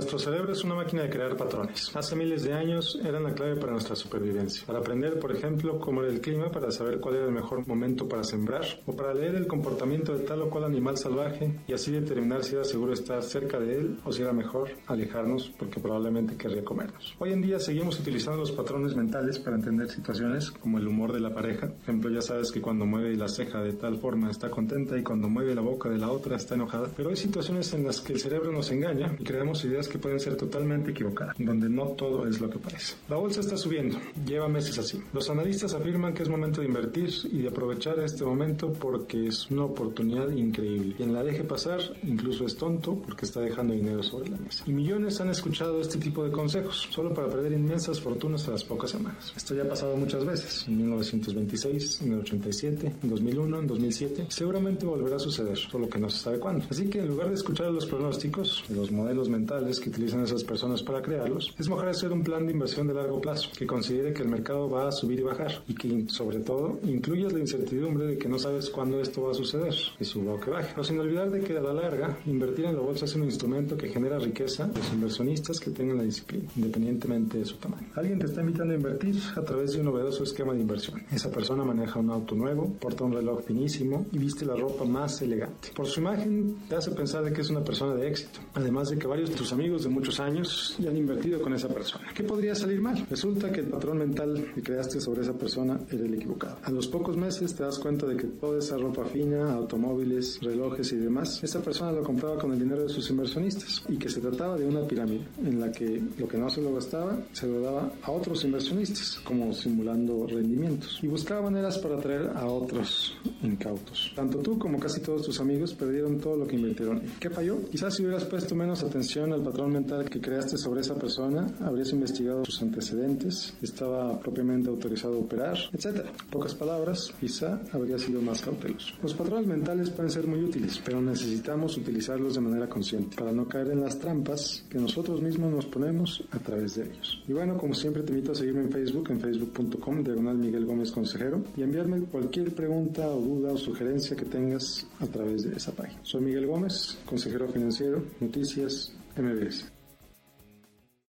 Nuestro cerebro es una máquina de crear patrones. Hace miles de años eran la clave para nuestra supervivencia. Para aprender, por ejemplo, cómo era el clima, para saber cuál era el mejor momento para sembrar, o para leer el comportamiento de tal o cual animal salvaje y así determinar si era seguro estar cerca de él o si era mejor alejarnos porque probablemente querría comernos. Hoy en día seguimos utilizando los patrones mentales para entender situaciones como el humor de la pareja. Por ejemplo, ya sabes que cuando mueve la ceja de tal forma está contenta y cuando mueve la boca de la otra está enojada. Pero hay situaciones en las que el cerebro nos engaña y creamos ideas que pueden ser totalmente equivocadas, donde no todo es lo que parece. La bolsa está subiendo, lleva meses así. Los analistas afirman que es momento de invertir y de aprovechar este momento porque es una oportunidad increíble. Quien la deje pasar incluso es tonto porque está dejando dinero sobre la mesa. Y millones han escuchado este tipo de consejos, solo para perder inmensas fortunas a las pocas semanas. Esto ya ha pasado muchas veces, en 1926, en el 87, en 2001, en 2007. Seguramente volverá a suceder, solo que no se sabe cuándo. Así que en lugar de escuchar los pronósticos, los modelos mentales que utilizan esas personas para crearlos, es mejor hacer un plan de inversión de largo plazo que considere que el mercado va a subir y bajar y que sobre todo incluyas la incertidumbre de que no sabes cuándo esto va a suceder, que suba o que baje. Pero sin olvidar de que a la larga invertir en la bolsa es un instrumento que genera riqueza a los inversionistas que tengan la disciplina, independientemente de su tamaño. Alguien te está invitando a invertir a través de un novedoso esquema de inversión. Esa persona maneja un auto nuevo, porta un reloj finísimo y viste la ropa más elegante. Por su imagen te hace pensar de que es una persona de éxito, además de que varios de tus amigos de muchos años ya han invertido con esa persona. ¿Qué podría salir mal? Resulta que el patrón mental que creaste sobre esa persona era el equivocado. A los pocos meses te das cuenta de que toda esa ropa fina, automóviles, relojes y demás, esa persona lo compraba con el dinero de sus inversionistas y que se trataba de una pirámide en la que lo que no se lo gastaba se lo daba a otros inversionistas, como simulando rendimientos, y buscaba maneras para atraer a otros incautos. Tanto tú como casi todos tus amigos perdieron todo lo que invirtieron. ¿Qué falló? Quizás si hubieras puesto menos atención al patrón mental que creaste sobre esa persona, habrías investigado sus antecedentes, estaba propiamente autorizado a operar, etc. pocas palabras, quizá habría sido más cauteloso. Los patrones mentales pueden ser muy útiles, pero necesitamos utilizarlos de manera consciente para no caer en las trampas que nosotros mismos nos ponemos a través de ellos. Y bueno, como siempre te invito a seguirme en Facebook, en facebook.com, diagonal Miguel Gómez Consejero, y enviarme cualquier pregunta o duda o sugerencia que tengas a través de esa página. Soy Miguel Gómez, consejero financiero, Noticias MBS.